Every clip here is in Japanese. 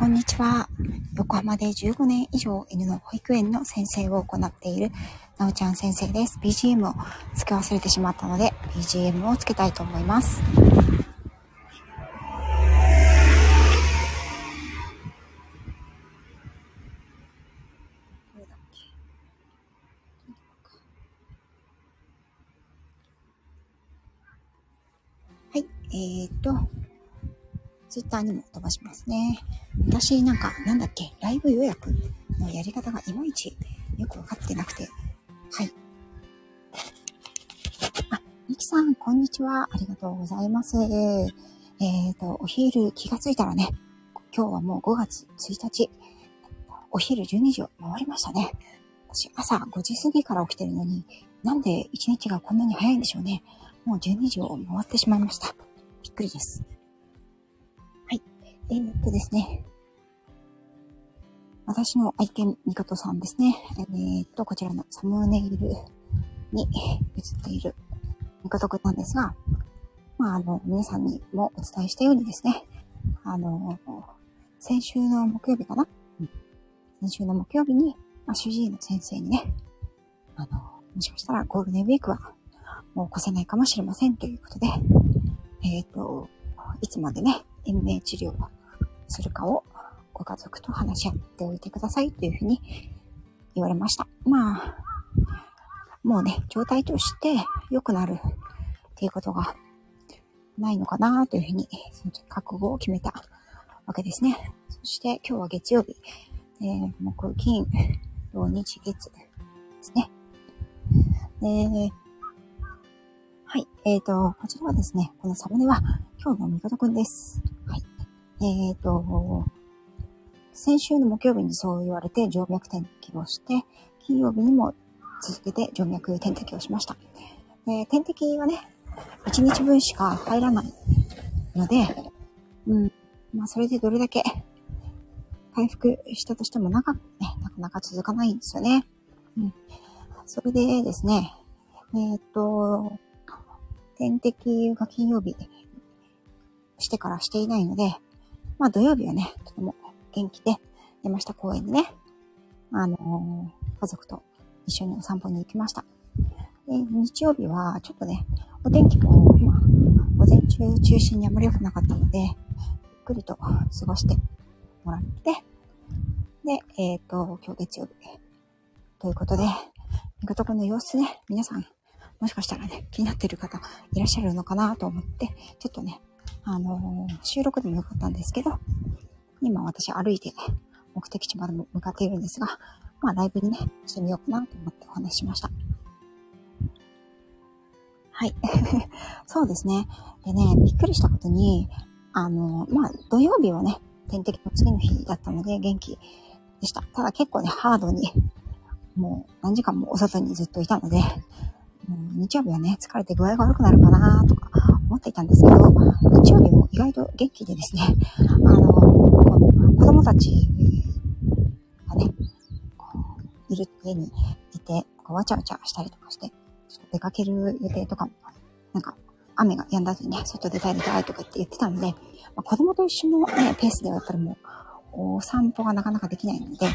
こんにちは。横浜で15年以上犬の保育園の先生を行っているなおちゃん先生です。BGM を付け忘れてしまったので BGM をつけたいと思います。はい、えー、っと、ツイッターにも飛ばしますね。私なんか、なんだっけ、ライブ予約のやり方がいまいちよくわかってなくて。はい。あ、ミキさん、こんにちは。ありがとうございます。えっ、ー、と、お昼気がついたらね、今日はもう5月1日、お昼12時を回りましたね。私、朝5時過ぎから起きてるのに、なんで1日がこんなに早いんでしょうね。もう12時を回ってしまいました。びっくりです。えー、っとですね。私の愛犬、ミカトさんですね。えー、っと、こちらのサムネイルに映っているミカトくんなんですが、まあ、あの、皆さんにもお伝えしたようにですね、あの、先週の木曜日かな、うん、先週の木曜日に、まあ、主治医の先生にね、あの、もしかしたらゴールデンウィークはもう越せないかもしれませんということで、えっ、と、いつまでね、延命治療をするかをご家族と話し合っておいてくださいというふうに言われました。まあ、もうね、状態として良くなるっていうことがないのかなというふうに、その時覚悟を決めたわけですね。そして今日は月曜日、えー、木、金、土日、月ですね。で、はい。えっ、ー、と、こちらはですね、このサムネは今日のみことくんです。えっ、ー、と、先週の木曜日にそう言われて静脈点滴をして、金曜日にも続けて静脈点滴をしました。で点滴はね、1日分しか入らないので、うん、まあそれでどれだけ回復したとしても長くね、なかなか続かないんですよね。うん。それでですね、えっ、と、点滴が金曜日してからしていないので、まあ土曜日はね、とても元気で、山下公園にね、あのー、家族と一緒にお散歩に行きました。で、日曜日はちょっとね、お天気も、まあ、午前中中心にあまり良くなかったので、ゆっくりと過ごしてもらって、で、えっ、ー、と、今日月曜日。ということで、みことくんの様子ね、皆さん、もしかしたらね、気になっている方いらっしゃるのかなと思って、ちょっとね、あのー、収録でもよかったんですけど、今私歩いて目的地まで向かっているんですが、まあライブにね、してみようかなと思ってお話しました。はい。そうですね。でね、びっくりしたことに、あのー、まあ土曜日はね、点滴の次の日だったので元気でした。ただ結構ね、ハードに、もう何時間もお外にずっといたので、日曜日はね、疲れて具合が悪くなるかなとか思っていたんですけど、日曜日も意外と元気でですね、あの、子供たちがね、いる家にいて、こうわちゃわちゃしたりとかして、ちょっと出かける予定とかも、なんか、雨が止んだ後にね、外出たい出たいとかって言ってたので、まあ、子供と一緒のね、ペースではやっぱりもう、お散歩がなかなかできないので、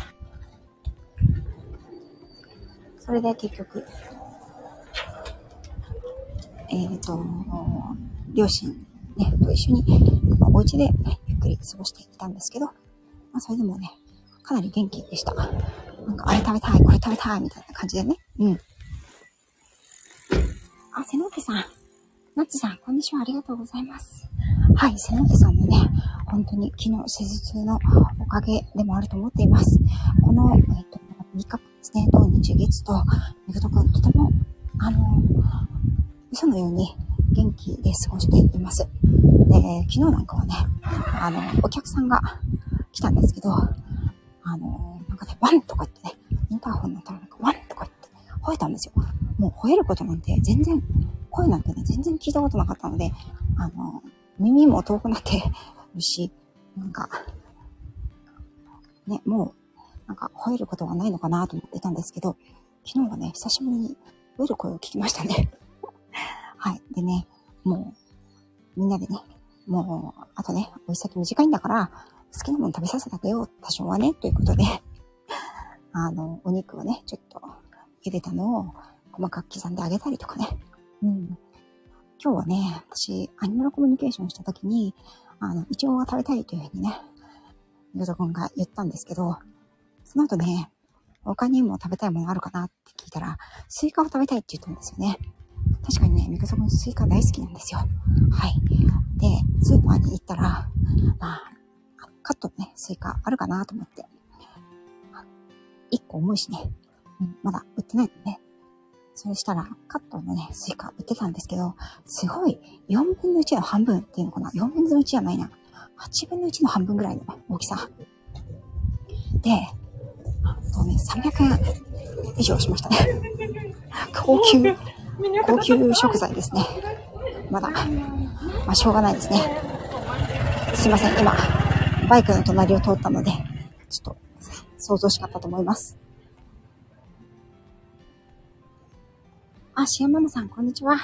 それで結局、えっ、ー、と、両親、ね、と一緒にま、お家で、ね、ゆっくり過ごしていったんですけど、まあ、それでもね、かなり元気でした。なんか、あれ食べたい、これ食べたい、みたいな感じでね。うん。あ、瀬野家さん。ナッツさん、こんにちは。ありがとうございます。はい、瀬野家さんのね、本当に昨日施術のおかげでもあると思っています。この、えっ、と、3日ですね、土日月と、みぐとくん、とても、あの、嘘のように元気で過ごしています。で、昨日なんかはね、あの、お客さんが来たんですけど、あの、なんかね、ワンとか言ってね、インターホンのったらなんかワンとか言って吠えたんですよ。もう吠えることなんて全然、声なんてね、全然聞いたことなかったので、あの、耳も遠くなってるし、なんか、ね、もう、なんか吠えることはないのかなと思っていたんですけど、昨日はね、久しぶりに吠える声を聞きましたね。はい。でね、もう、みんなでね、もう、あとね、おい先短いんだから、好きなもの食べさせてあげよう、多少はね、ということで、あの、お肉をね、ちょっと茹でたのを細かく刻んであげたりとかね。うん。今日はね、私、アニマルコミュニケーションした時に、あの、イチョウが食べたいというふうにね、ヨト君が言ったんですけど、その後ね、他にも食べたいものあるかなって聞いたら、スイカを食べたいって言ったんですよね。確かにね、ミカソ君スイカ大好きなんですよ。はい。で、スーパーに行ったら、まあ、カットのね、スイカあるかなと思って。1個重いしね、うん、まだ売ってないのね。それしたら、カットのね、スイカ売ってたんですけど、すごい、4分の1の半分っていうのかな ?4 分の1じゃないな。8分の1の半分ぐらいの大きさ。で、とね、300円以上しましたね。高級、高級食材ですね。まだ、まあ、しょうがないですね。すいません、今、バイクの隣を通ったので、ちょっと、想像しかったと思います。あ、シアママさん、こんにちは。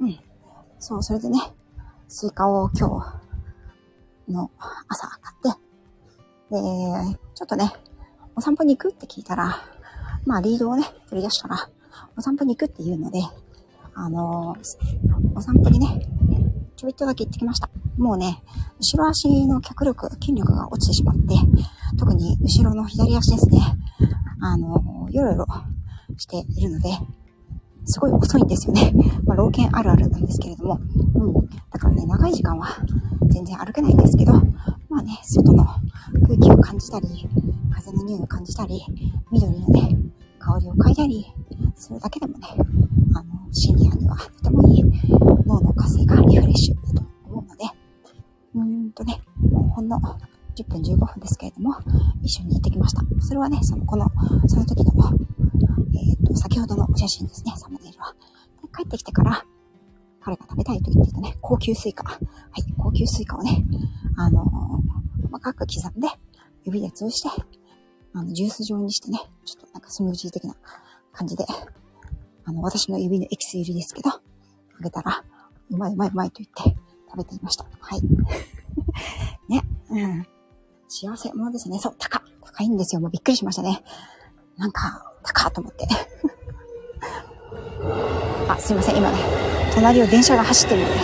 うん。そう、それでね、スイカを今日の朝買って、で、ちょっとね、お散歩に行くって聞いたら、まあリードをね、取り出したら、お散歩に行くって言うので、あの、お散歩にね、ちょびっとだけ行ってきました。もうね、後ろ足の脚力、筋力が落ちてしまって、特に後ろの左足ですね、あのー、よろよろしているので、すごい遅いんですよね。まあ、老犬あるあるなんですけれども、うん。だからね、長い時間は全然歩けないんですけど、まあね、外の空気を感じたり、風の匂いを感じたり、緑のね、香りを嗅いだり、するだけでもね、シニアにはとてもいい脳の活性化、リフレッシュだと思うので、うーんとね、もうほんの10分15分ですけれども、一緒に行ってきました。それはね、その、この、その時の、えっ、ー、と、先ほどの写真ですね、サムネイルは。で帰ってきてから、彼が食べたいと言っていたね、高級スイカ。はい、高級スイカをね、あのー、細かく刻んで、指で潰して、あの、ジュース状にしてね、ちょっとなんかスムージー的な感じで、あの、私の指のエキス入りですけど、あげたら、うまいうまいうまいと言って食べていました。はい。ね、うん。幸せ者ですね。そう、高。高いんですよ。もうびっくりしましたね。なんか、高と思って。あ、すいません。今ね、隣を電車が走ってるので、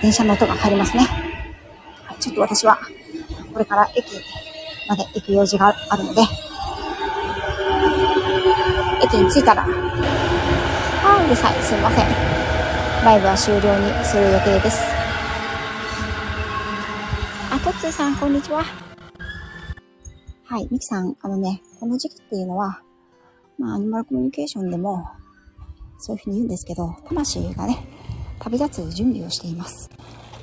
電車の音が入りますね。はい、ちょっと私は、これから駅まで行く用事があるので、駅に着いたら、あーうるさい。すいません。ライブは終了にする予定です。あ、とっつーさん、こんにちは。はい、ミキさん、あのね、この時期っていうのは、まあ、アニマルコミュニケーションでも、そういうふうに言うんですけど、魂がね、旅立つ準備をしています。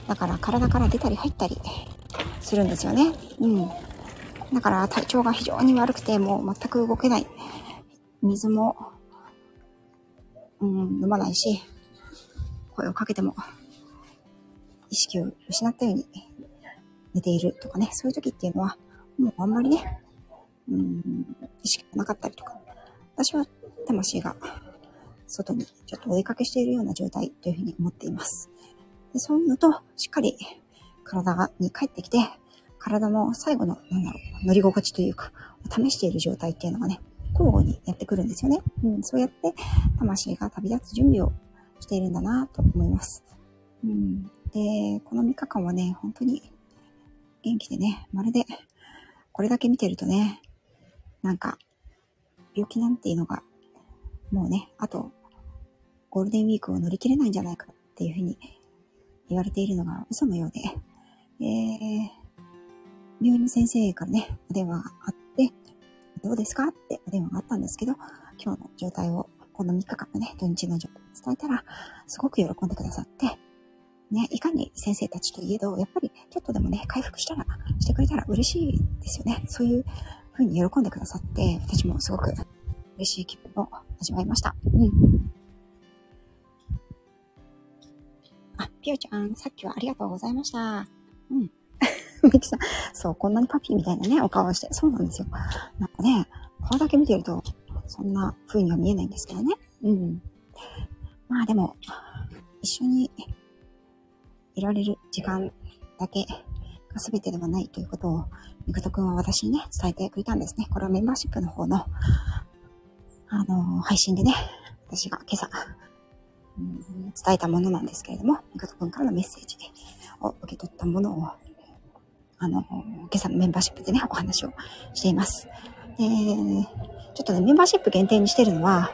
だから体から出たり入ったりするんですよね。うん。だから体調が非常に悪くて、もう全く動けない。水も、うん、飲まないし、声をかけても、意識を失ったように寝ているとかね、そういう時っていうのは、もうあんまりね、うん、意識がなかったりとか、私は魂が外にちょっとお出かけしているような状態というふうに思っています。でそういうのと、しっかり体に帰ってきて、体の最後の、なんだろう、乗り心地というか、試している状態っていうのがね、交互にやってくるんですよね。うん、そうやって、魂が旅立つ準備をしているんだなと思います。うん、で、この3日間はね、本当に元気でね、まるで、これだけ見てるとね、なんか、病気なんていうのが、もうね、あと、ゴールデンウィークを乗り切れないんじゃないかっていうふうに言われているのが嘘のようで、えー、病院の先生からね、お電話があって、どうですか？ってお電話があったんですけど、今日の状態を、この3日間のね、土日の状態を伝えたら、すごく喜んでくださって、ね、いかに先生たちといえど、やっぱりちょっとでもね、回復したら、してくれたら嬉しいですよね。そういう風に喜んでくださって、私もすごく嬉しい気分を味わいました。うん。あ、ぴよちゃん、さっきはありがとうございました。うん。ミキさん、そう、こんなにパピーみたいなね、お顔をして。そうなんですよ。なんかね、顔だけ見てると、そんな風には見えないんですけどね。うん。まあでも、一緒にいられる時間だけが全てではないということを、みかとくんは私にね、伝えてくれたんですね。これはメンバーシップの方の、あのー、配信でね、私が今朝、伝えたものなんですけれども、みかとくんからのメッセージを受け取ったものを、あの、今朝のメンバーシップでね、お話をしています。で、ちょっとね、メンバーシップ限定にしてるのは、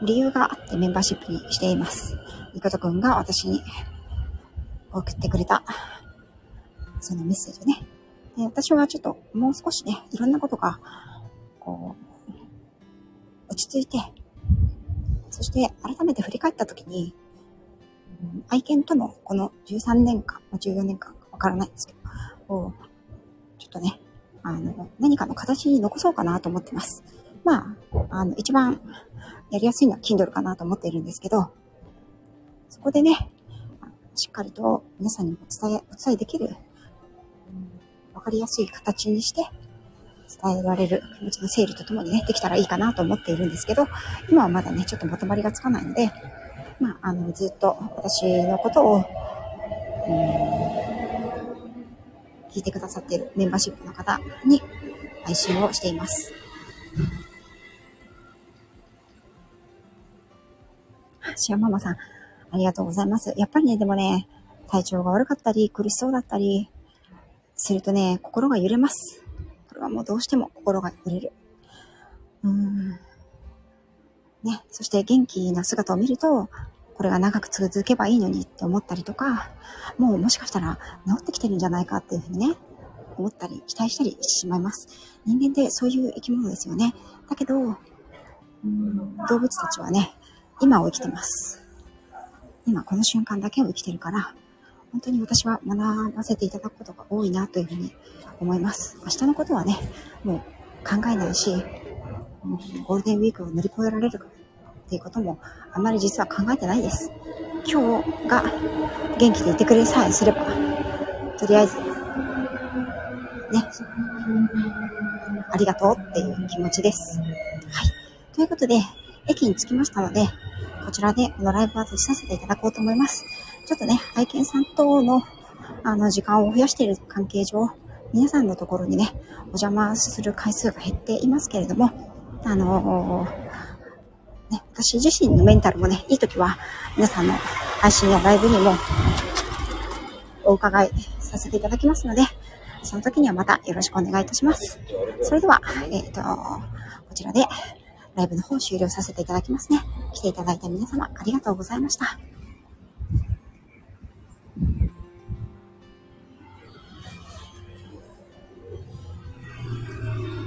理由があってメンバーシップにしています。みかとくんが私に送ってくれた、そのメッセージをね。で私はちょっともう少しね、いろんなことが、こう、落ち着いて、そして改めて振り返ったときに、愛犬とのこの13年間、14年間わからないんですけど、をちょっとね、あの、何かの形に残そうかなと思ってます。まあ、あの、一番やりやすいのは Kindle かなと思っているんですけど、そこでね、しっかりと皆さんにお伝え、お伝えできる、わかりやすい形にして伝えられる気持ちの整理とともにね、できたらいいかなと思っているんですけど、今はまだね、ちょっとまとまりがつかないので、まあ、あの、ずっと私のことを、うん、聞いてくださっているメンバーシップの方に配信をしています。シアママさん、ありがとうございます。やっぱりね、でもね、体調が悪かったり、苦しそうだったり、するとね、心が揺れます。これはもうどうしても心が揺れる。うーん。ね、そして元気な姿を見ると、これが長く続けばいいのにって思ったりとか、もうもしかしたら治ってきてるんじゃないかっていうふうにね、思ったり、期待したりしてしまいます。人間ってそういう生き物ですよね。だけど、うん、動物たちはね、今を生きてます。今この瞬間だけを生きてるから、本当に私は学ばせていただくことが多いなというふうに思います。明日のことはね、もう考えないし、ゴールデンウィークを乗り越えられるかっていうこともあまり実は考えてないです。今日が元気でいてくれさえすれば、とりあえず、ね、ありがとうっていう気持ちです。はい。ということで、駅に着きましたので、こちらでこのライブは閉じさせていただこうと思います。ちょっとね、愛犬さんとの、あの、時間を増やしている関係上、皆さんのところにね、お邪魔する回数が減っていますけれども、あのー、ね、私自身のメンタルもね、いい時は、皆さんの配信やライブにもお伺いさせていただきますので、その時にはまたよろしくお願いいたします。それでは、えっ、ー、と、こちらでライブの方終了させていただきますね。来ていただいた皆様、ありがとうございました。